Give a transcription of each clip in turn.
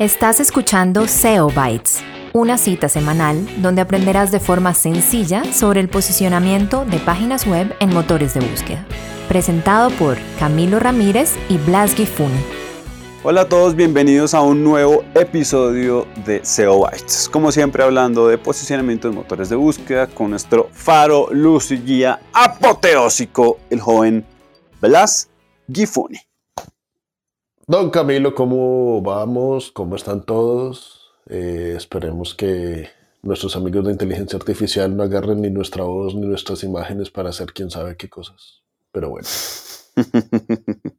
Estás escuchando SEO Bytes, una cita semanal donde aprenderás de forma sencilla sobre el posicionamiento de páginas web en motores de búsqueda. Presentado por Camilo Ramírez y Blas Gifun. Hola a todos, bienvenidos a un nuevo episodio de SEO Bytes. Como siempre hablando de posicionamiento de motores de búsqueda con nuestro faro, luz y guía apoteósico, el joven Blas Gifuni. Don Camilo, ¿cómo vamos? ¿Cómo están todos? Eh, esperemos que nuestros amigos de inteligencia artificial no agarren ni nuestra voz ni nuestras imágenes para hacer quién sabe qué cosas. Pero bueno.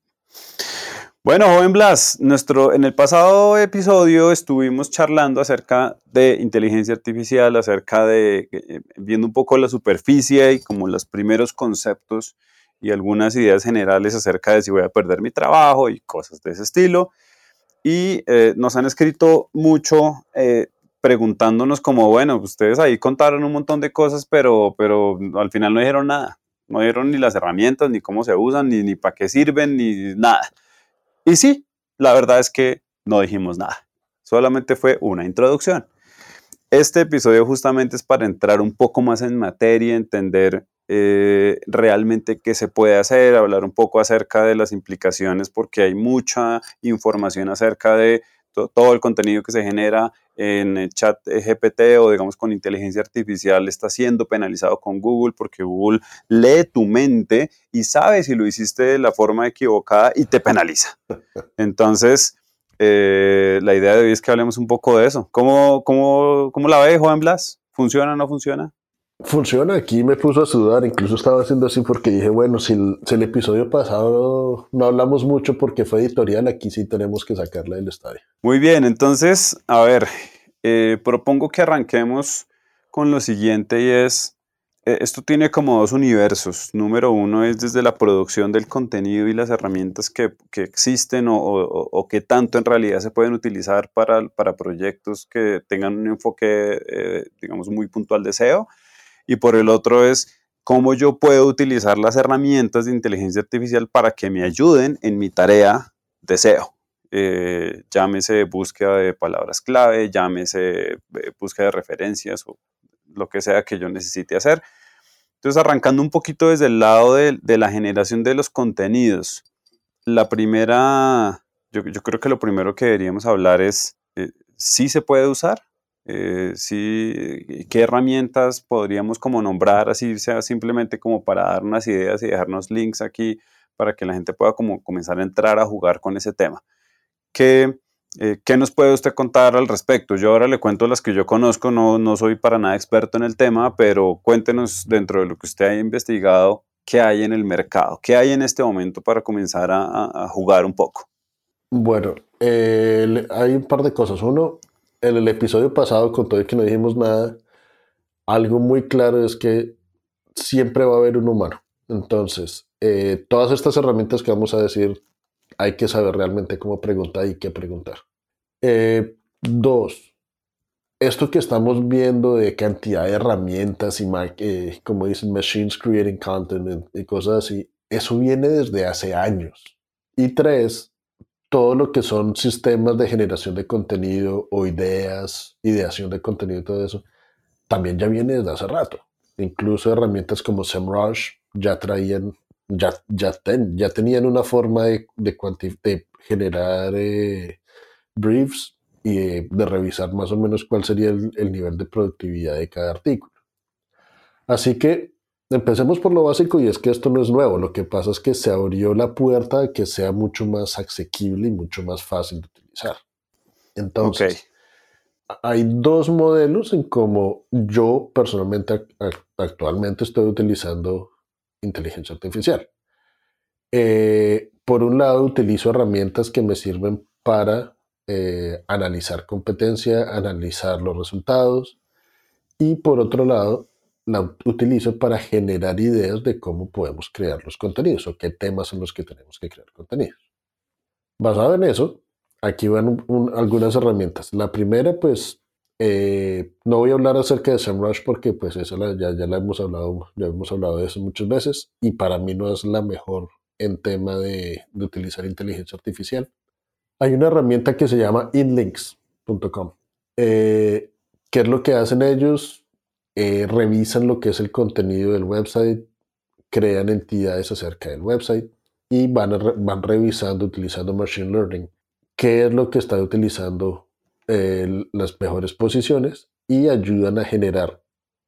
bueno, joven Blas, nuestro, en el pasado episodio estuvimos charlando acerca de inteligencia artificial, acerca de eh, viendo un poco la superficie y como los primeros conceptos y algunas ideas generales acerca de si voy a perder mi trabajo y cosas de ese estilo. Y eh, nos han escrito mucho eh, preguntándonos como, bueno, ustedes ahí contaron un montón de cosas, pero, pero al final no dijeron nada. No dijeron ni las herramientas, ni cómo se usan, ni, ni para qué sirven, ni nada. Y sí, la verdad es que no dijimos nada. Solamente fue una introducción. Este episodio justamente es para entrar un poco más en materia, entender eh, realmente qué se puede hacer, hablar un poco acerca de las implicaciones, porque hay mucha información acerca de todo el contenido que se genera en chat GPT o digamos con inteligencia artificial está siendo penalizado con Google porque Google lee tu mente y sabe si lo hiciste de la forma equivocada y te penaliza. Entonces, eh, la idea de hoy es que hablemos un poco de eso. ¿Cómo, cómo, cómo la ve, Juan Blas? ¿Funciona o no funciona? Funciona, aquí me puso a sudar, incluso estaba haciendo así porque dije, bueno, si el, episodio pasado no hablamos mucho porque fue editorial, aquí sí tenemos que sacarla del estadio. Muy bien, entonces, a ver, eh, propongo que arranquemos con lo siguiente y es, eh, esto tiene como dos universos. Número uno es desde la producción del contenido y las herramientas que, que existen o, o, que tanto en realidad se pueden utilizar para, para proyectos que tengan un enfoque, eh, digamos, muy puntual de SEO. Y por el otro es cómo yo puedo utilizar las herramientas de inteligencia artificial para que me ayuden en mi tarea de SEO. llámese búsqueda de palabras clave, llámese búsqueda de referencias o lo que sea que yo necesite hacer. Entonces, arrancando un poquito desde el lado de, la generación de los contenidos, la primera, yo, creo que lo primero que deberíamos hablar es, eh, ¿sí se puede usar? Eh, ¿Qué herramientas podríamos como nombrar, así sea simplemente como para dar unas ideas y dejarnos links aquí para que la gente pueda como comenzar a entrar a jugar con ese tema? ¿Qué, eh, ¿Qué nos puede usted contar al respecto? Yo ahora le cuento las que yo conozco, no, no soy para nada experto en el tema, pero cuéntenos dentro de lo que usted ha investigado, qué hay en el mercado, qué hay en este momento para comenzar a, jugar un poco. Bueno, hay un par de cosas. Uno, en el episodio pasado, con todo y que no dijimos nada, algo muy claro es que siempre va a haber un humano. Entonces, eh, todas estas herramientas que vamos a decir hay que saber realmente cómo preguntar y qué preguntar. Eh, dos, esto que estamos viendo de cantidad de herramientas y, eh, como dicen, machines creating content y cosas así, eso viene desde hace años. Y tres, todo lo que son sistemas de generación de contenido o ideas, ideación de contenido y todo eso, también ya viene desde hace rato. Incluso herramientas como SEMrush ya traían ya, tenían una forma de, generar eh, briefs y de, revisar más o menos cuál sería el, el, nivel de productividad de cada artículo. Así que empecemos por lo básico y es que esto no es nuevo, lo que pasa es que se abrió la puerta a que sea mucho más asequible y mucho más fácil de utilizar. Entonces, hay dos modelos en cómo yo personalmente actualmente estoy utilizando inteligencia artificial. Eh, por un lado, utilizo herramientas que me sirven para eh, analizar competencia, analizar los resultados y por otro lado, la utilizo para generar ideas de cómo podemos crear los contenidos o qué temas son los que tenemos que crear contenidos. Basado en eso, aquí van algunas herramientas. La primera, pues, eh, no voy a hablar acerca de SEMrush porque pues eso ya, ya la hemos hablado, ya hemos hablado de eso muchas veces y para mí no es la mejor en tema de, utilizar inteligencia artificial. Hay una herramienta que se llama inlinks.com. Eh, ¿Qué es lo que hacen ellos? Eh, revisan lo que es el contenido del website, crean entidades acerca del website y van, van revisando utilizando Machine Learning qué es lo que está utilizando las mejores posiciones y ayudan a generar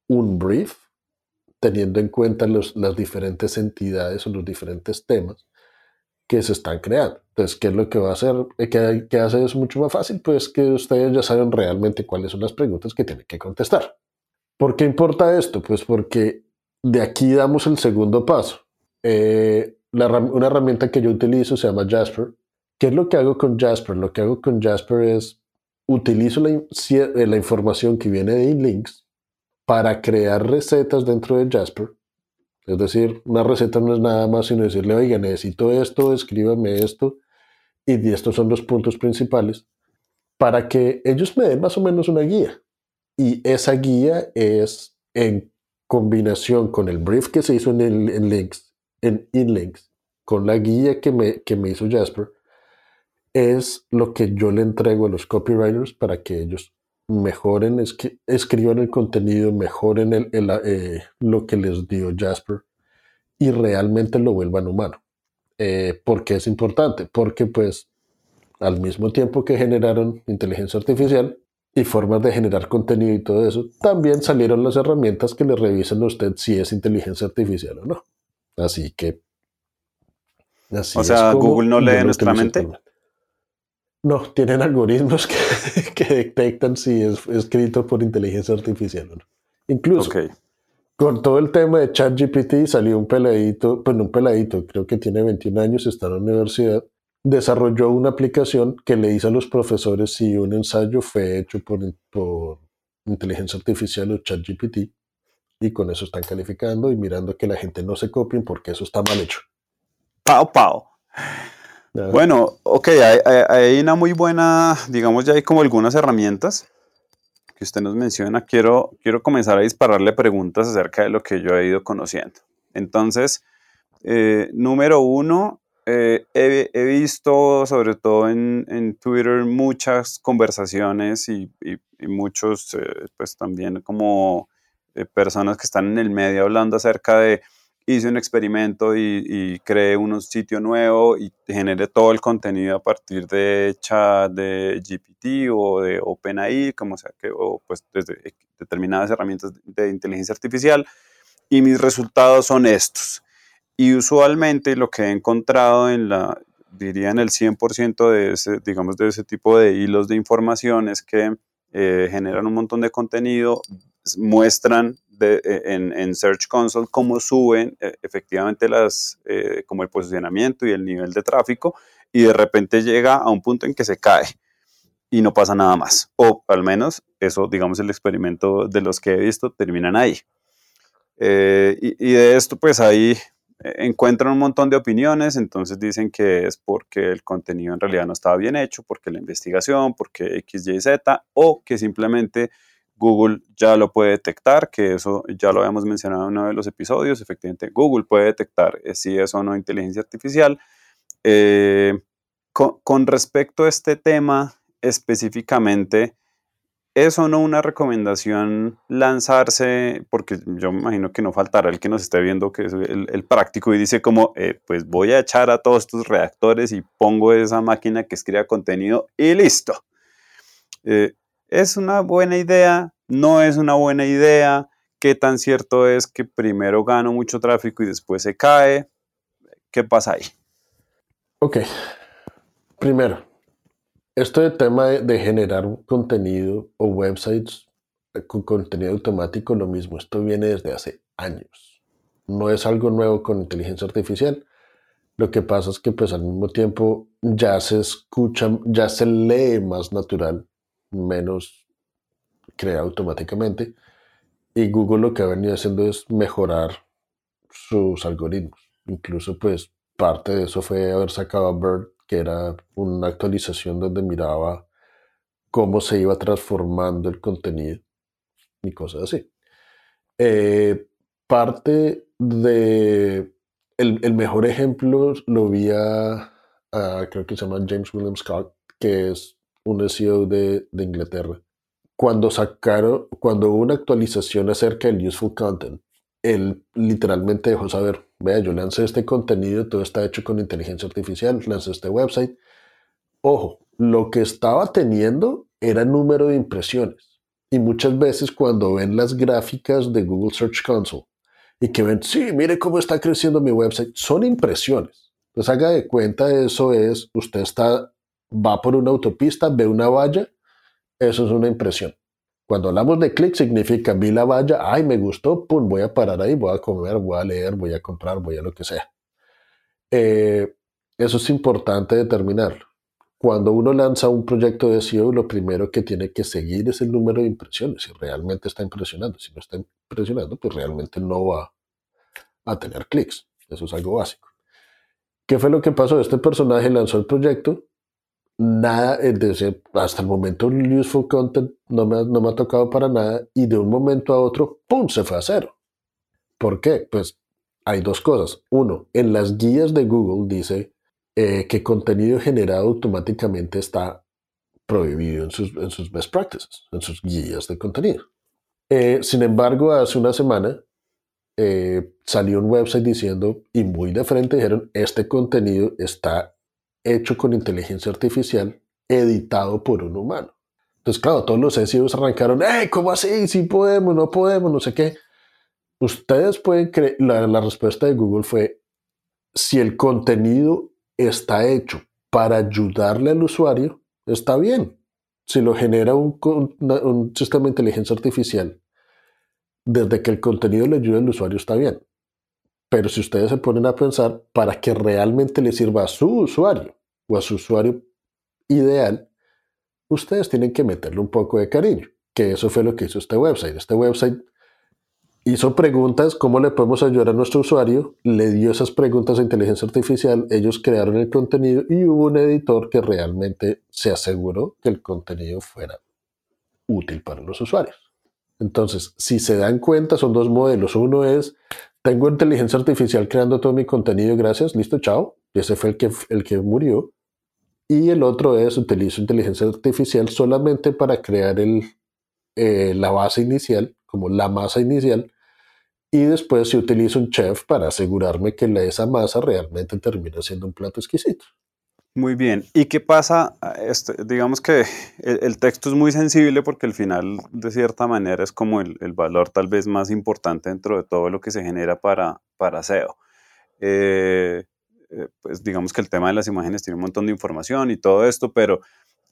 un brief teniendo en cuenta las diferentes entidades o los diferentes temas que se están creando. Entonces, ¿qué es lo que va a hacer? Eh, ¿Qué, qué hace es mucho más fácil? Pues que ustedes ya saben realmente cuáles son las preguntas que tienen que contestar. ¿Por qué importa esto? Pues porque de aquí damos el segundo paso. Eh, una herramienta que yo utilizo se llama Jasper. ¿Qué es lo que hago con Jasper? Lo que hago con Jasper es utilizo la, eh, información que viene de InLinks para crear recetas dentro de Jasper. Es decir, una receta no es nada más sino decirle, oiga, necesito esto, escríbame esto, y estos son los puntos principales, para que ellos me den más o menos una guía. Y esa guía es en combinación con el brief que se hizo en, el, Links, en InLinks, con la guía que me, que me hizo Jasper, es lo que yo le entrego a los copywriters para que ellos mejoren, escriban el contenido, mejoren el, eh, lo que les dio Jasper y realmente lo vuelvan humano. Eh, ¿Por qué es importante? Porque pues al mismo tiempo que generaron inteligencia artificial y formas de generar contenido y todo eso, también salieron las herramientas que le revisan a usted si es inteligencia artificial o no. Así que... Así o sea, Google no lee nuestra mente. No, tienen algoritmos que, detectan si es escrito por inteligencia artificial o no. Incluso con todo el tema de ChatGPT salió un peladito, pues un peladito, creo que tiene 21 años, está en la universidad, desarrolló una aplicación que le dice a los profesores si un ensayo fue hecho por, por inteligencia artificial o ChatGPT y con eso están calificando y mirando que la gente no se copie porque eso está mal hecho. Pau, pau. Bueno, ok, hay, una muy buena, digamos, ya hay como algunas herramientas que usted nos menciona. Quiero, quiero comenzar a dispararle preguntas acerca de lo que yo he ido conociendo. Entonces, eh, número uno, eh, he, visto, sobre todo en, Twitter, muchas conversaciones y, muchos, eh, pues también como personas que están en el medio hablando acerca de hice un experimento y, y, creé un sitio nuevo y generé todo el contenido a partir de chat de GPT o de OpenAI, como sea que, o pues desde determinadas herramientas de inteligencia artificial, y mis resultados son estos. Y usualmente lo que he encontrado en la, diría en el 100% de ese, digamos, de ese tipo de hilos de información es que eh, generan un montón de contenido, muestran e, en, Search Console cómo suben eh, efectivamente las, eh, como el posicionamiento y el nivel de tráfico y de repente llega a un punto en que se cae y no pasa nada más. O al menos eso, digamos, el experimento de los que he visto terminan ahí. Eh, y, de esto pues ahí encuentran un montón de opiniones, entonces dicen que es porque el contenido en realidad no estaba bien hecho, porque la investigación, porque X, Y, Z, o que simplemente Google ya lo puede detectar, que eso ya lo habíamos mencionado en uno de los episodios. Efectivamente, Google puede detectar eh, si es o no inteligencia artificial. Eh, con, respecto a este tema específicamente, ¿es o no una recomendación lanzarse? Porque yo me imagino que no faltará el que nos esté viendo, que es el, práctico, y dice como, eh, pues voy a echar a todos estos reactores y pongo esa máquina que escriba contenido y listo. ¿Es una buena idea? ¿No es una buena idea? ¿Qué tan cierto es que primero gano mucho tráfico y después se cae? ¿Qué pasa ahí? Ok. Primero, esto de tema de, generar contenido o websites eh, con contenido automático, lo mismo. Esto viene desde hace años. No es algo nuevo con inteligencia artificial. Lo que pasa es que pues al mismo tiempo ya se escucha, ya se lee más natural menos crea automáticamente. Y Google lo que ha venido haciendo es mejorar sus algoritmos. Incluso pues parte de eso fue haber sacado a Bird, era una actualización donde miraba cómo se iba transformando el contenido y cosas así. Eh, parte de el, mejor ejemplo lo vi a, creo que se llama James William Scott, que es un de, de Inglaterra, cuando sacaron, cuando hubo una actualización acerca del useful content, él literalmente dejó saber, vea, yo lancé este contenido, todo está hecho con inteligencia artificial, lancé este website. Ojo, lo que estaba teniendo era número de impresiones. Y muchas veces cuando ven las gráficas de Google Search Console y que ven, sí, mire cómo está creciendo mi website, son impresiones. Entonces haga de cuenta, eso es, usted está, va por una autopista, ve una valla, eso es una impresión. Cuando hablamos de clic significa vi la valla, ay, me gustó, pum, voy a parar ahí, voy a comer, voy a leer, voy a comprar, voy a lo que sea. Eh, eso es importante determinarlo. Cuando uno lanza un proyecto de SEO, lo primero que tiene que seguir es el número de impresiones, si realmente está impresionando. Si no está impresionando, pues realmente no va a tener clics. Eso es algo básico. ¿Qué fue lo que pasó? Este personaje lanzó el proyecto, nada, desde, hasta el momento el useful content no me, no me ha tocado para nada y de un momento a otro, ¡pum!, se fue a cero. ¿Por qué? Pues hay dos cosas. Uno, en las guías de Google dice eh, que contenido generado automáticamente está prohibido en sus, en sus best practices, en sus guías de contenido. Eh, sin embargo, hace una semana eh, salió un website diciendo, y muy de frente dijeron, este contenido está hecho con inteligencia artificial, editado por un humano. Entonces, claro, todos los SEOs arrancaron, ¡eh, cómo así! Sí podemos, no podemos, no sé qué. Ustedes pueden creer, la, la respuesta de Google fue, si el contenido está hecho para ayudarle al usuario, está bien. Si lo genera un, un, sistema de inteligencia artificial, desde que el contenido le ayude al usuario, está bien. Pero si ustedes se ponen a pensar para que realmente le sirva a su usuario o a su usuario ideal, ustedes tienen que meterle un poco de cariño, que eso fue lo que hizo este website. Este website hizo preguntas, ¿cómo le podemos ayudar a nuestro usuario? Le dio esas preguntas a inteligencia artificial, ellos crearon el contenido y hubo un editor que realmente se aseguró que el contenido fuera útil para los usuarios. Entonces, si se dan cuenta, son dos modelos. Uno es tengo inteligencia artificial creando todo mi contenido, gracias, listo, chao. Ese fue el que, el que murió. Y el otro es, utilizo inteligencia artificial solamente para crear el, eh, la base inicial, como la masa inicial, y después si utilizo un chef para asegurarme que esa masa realmente termina siendo un plato exquisito. Muy bien. ¿Y qué pasa? Este, digamos que el, texto es muy sensible porque al final, de cierta manera, es como el, valor tal vez más importante dentro de todo lo que se genera para, para SEO. Eh, eh, pues digamos que el tema de las imágenes tiene un montón de información y todo esto, pero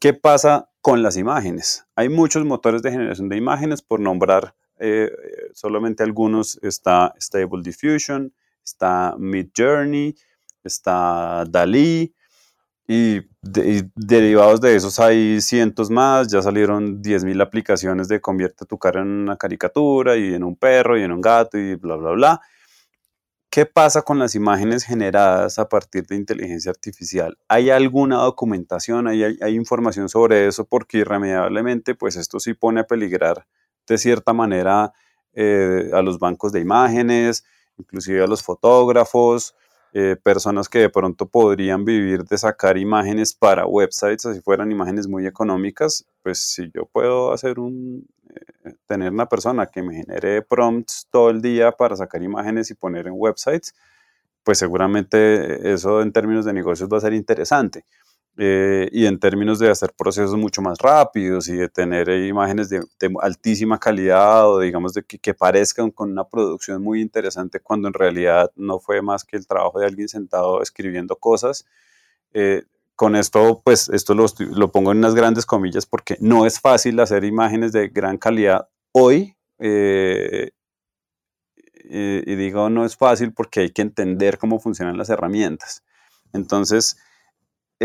¿qué pasa con las imágenes? Hay muchos motores de generación de imágenes, por nombrar eh, solamente algunos, está Stable Diffusion, está Midjourney, está DALI, y, derivados de esos hay cientos más, ya salieron 10.000 aplicaciones de convierte tu cara en una caricatura y en un perro y en un gato y bla, bla, bla. ¿Qué pasa con las imágenes generadas a partir de inteligencia artificial? ¿Hay alguna documentación, hay, hay, información sobre eso? Porque irremediablemente, pues esto sí pone a peligrar de cierta manera eh, a los bancos de imágenes, inclusive a los fotógrafos, eh, personas que de pronto podrían vivir de sacar imágenes para websites, así fueran imágenes muy económicas, pues si yo puedo hacer un, eh, tener una persona que me genere prompts todo el día para sacar imágenes y poner en websites, pues seguramente eso en términos de negocios va a ser interesante. Eh, y en términos de hacer procesos mucho más rápidos y de tener imágenes de, altísima calidad o digamos de que, parezcan con una producción muy interesante cuando en realidad no fue más que el trabajo de alguien sentado escribiendo cosas. Eh, con esto, pues esto lo, lo, pongo en unas grandes comillas porque no es fácil hacer imágenes de gran calidad hoy. Eh, y digo no es fácil porque hay que entender cómo funcionan las herramientas. Entonces,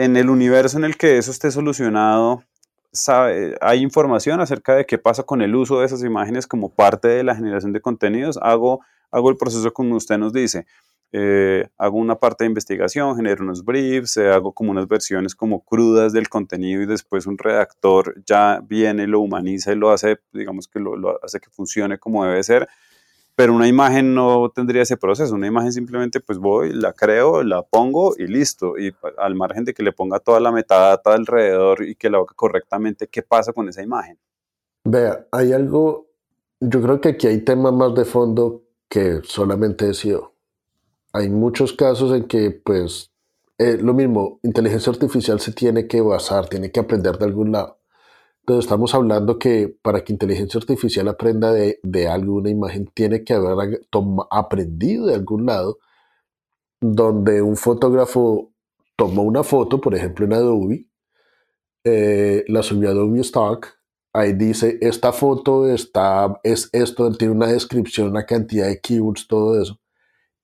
en el universo en el que eso esté solucionado, hay información acerca de qué pasa con el uso de esas imágenes como parte de la generación de contenidos. Hago, el proceso como usted nos dice. Eh, hago una parte de investigación, genero unos briefs, eh, hago como unas versiones como crudas del contenido y después un redactor ya viene, lo humaniza y lo hace, digamos que lo hace que funcione como debe ser. Pero una imagen no tendría ese proceso. Una imagen simplemente pues voy, la creo, la pongo y listo. Y al margen de que le ponga toda la metadata alrededor y que la haga correctamente, ¿qué pasa con esa imagen? Vea, hay algo, yo creo que aquí hay temas más de fondo que solamente SEO. Hay muchos casos en que pues eh, lo mismo, inteligencia artificial se tiene que basar, tiene que aprender de algún lado. Entonces estamos hablando que para que inteligencia artificial aprenda de, de algo, una imagen, tiene que haber aprendido de algún lado donde un fotógrafo tomó una foto, por ejemplo en Adobe, eh, la subió a Adobe Stock, ahí dice, esta foto está, es esto, tiene una descripción, una cantidad de keywords, todo eso.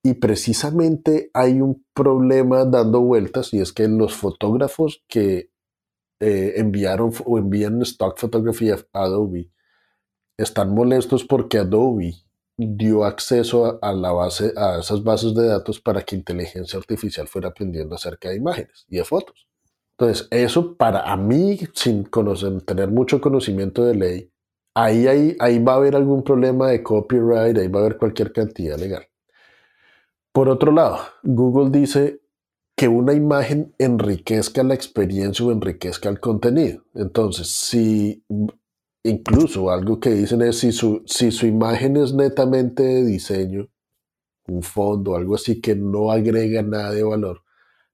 Y precisamente hay un problema dando vueltas y es que los fotógrafos que eh, enviaron o envían stock fotografía a Adobe están molestos porque Adobe dio acceso a, la base, a esas bases de datos para que inteligencia artificial fuera aprendiendo acerca de imágenes y de fotos. Entonces, eso para a mí, sin conocer, tener mucho conocimiento de ley, ahí, ahí, ahí va a haber algún problema de copyright, ahí va a haber cualquier cantidad legal. Por otro lado, Google dice que una imagen enriquezca la experiencia o enriquezca el contenido. Entonces, si incluso algo que dicen es si su, si su imagen es netamente de diseño, un fondo, algo así que no agrega nada de valor,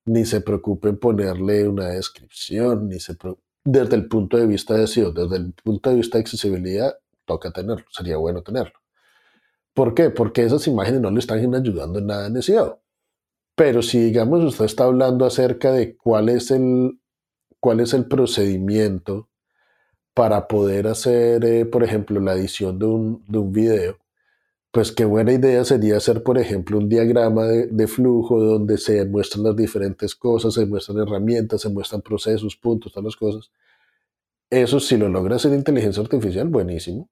ni se preocupe en ponerle una descripción, ni se desde el punto de vista de SEO, desde el punto de vista de accesibilidad, toca tenerlo, sería bueno tenerlo. ¿Por qué? Porque esas imágenes no le están ayudando en nada en SEO. Pero si, digamos, usted está hablando acerca de cuál es el, cuál es el procedimiento para poder hacer, eh, por ejemplo, la edición de un, de un, video, pues qué buena idea sería hacer, por ejemplo, un diagrama de, de, flujo donde se muestran las diferentes cosas, se muestran herramientas, se muestran procesos, puntos, todas las cosas. Eso si lo logra hacer inteligencia artificial, buenísimo.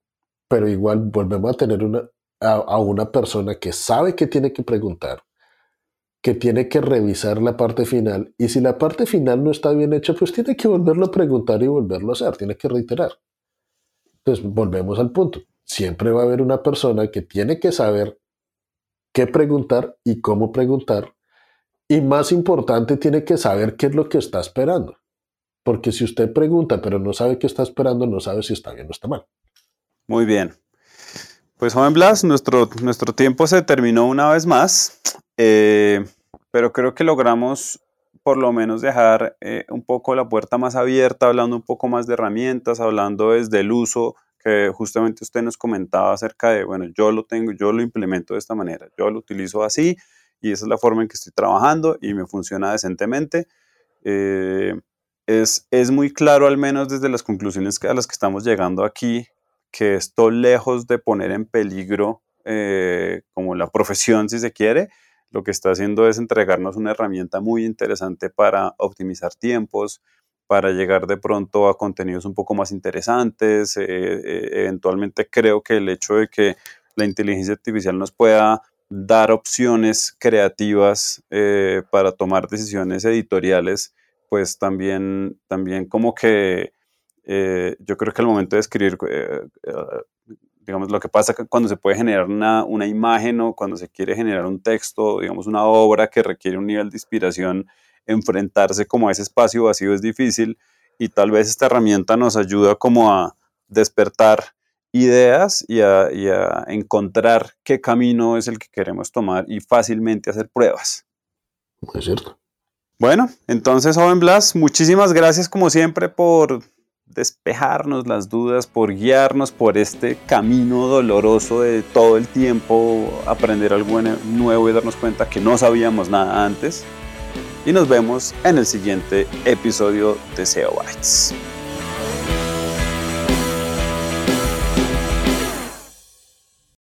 Pero igual volvemos a tener una, a, una persona que sabe que tiene que preguntar, que tiene que revisar la parte final y si la parte final no está bien hecha, pues tiene que volverlo a preguntar y volverlo a hacer, tiene que reiterar. Entonces, volvemos al punto. Siempre va a haber una persona que tiene que saber qué preguntar y cómo preguntar. Y más importante, tiene que saber qué es lo que está esperando. Porque si usted pregunta pero no sabe qué está esperando, no sabe si está bien o está mal. Muy bien. Pues joven Blas, nuestro, nuestro tiempo se terminó una vez más, eh, pero creo que logramos por lo menos dejar eh, un poco la puerta más abierta, hablando un poco más de herramientas, hablando desde el uso que justamente usted nos comentaba acerca de, bueno, yo lo tengo, yo lo implemento de esta manera, yo lo utilizo así y esa es la forma en que estoy trabajando y me funciona decentemente. Eh, es, es muy claro, al menos desde las conclusiones a las que estamos llegando aquí, que esto lejos de poner en peligro eh, como la profesión, si se quiere, lo que está haciendo es entregarnos una herramienta muy interesante para optimizar tiempos, para llegar de pronto a contenidos un poco más interesantes. Eh, eh, eventualmente creo que el hecho de que la inteligencia artificial nos pueda dar opciones creativas para tomar decisiones editoriales, pues también, también como que eh, yo creo que al momento de escribir, eh, eh, digamos, lo que pasa cuando se puede generar una, una, imagen o cuando se quiere generar un texto, digamos, una obra que requiere un nivel de inspiración, enfrentarse como a ese espacio vacío es difícil y tal vez esta herramienta nos ayuda como a despertar ideas y a, y a encontrar qué camino es el que queremos tomar y fácilmente hacer pruebas. Es cierto. Bueno, entonces, joven Blas, muchísimas gracias como siempre por despejarnos las dudas, por guiarnos por este camino doloroso de todo el tiempo aprender algo nuevo y darnos cuenta que no sabíamos nada antes. Y nos vemos en el siguiente episodio de SEO Bytes.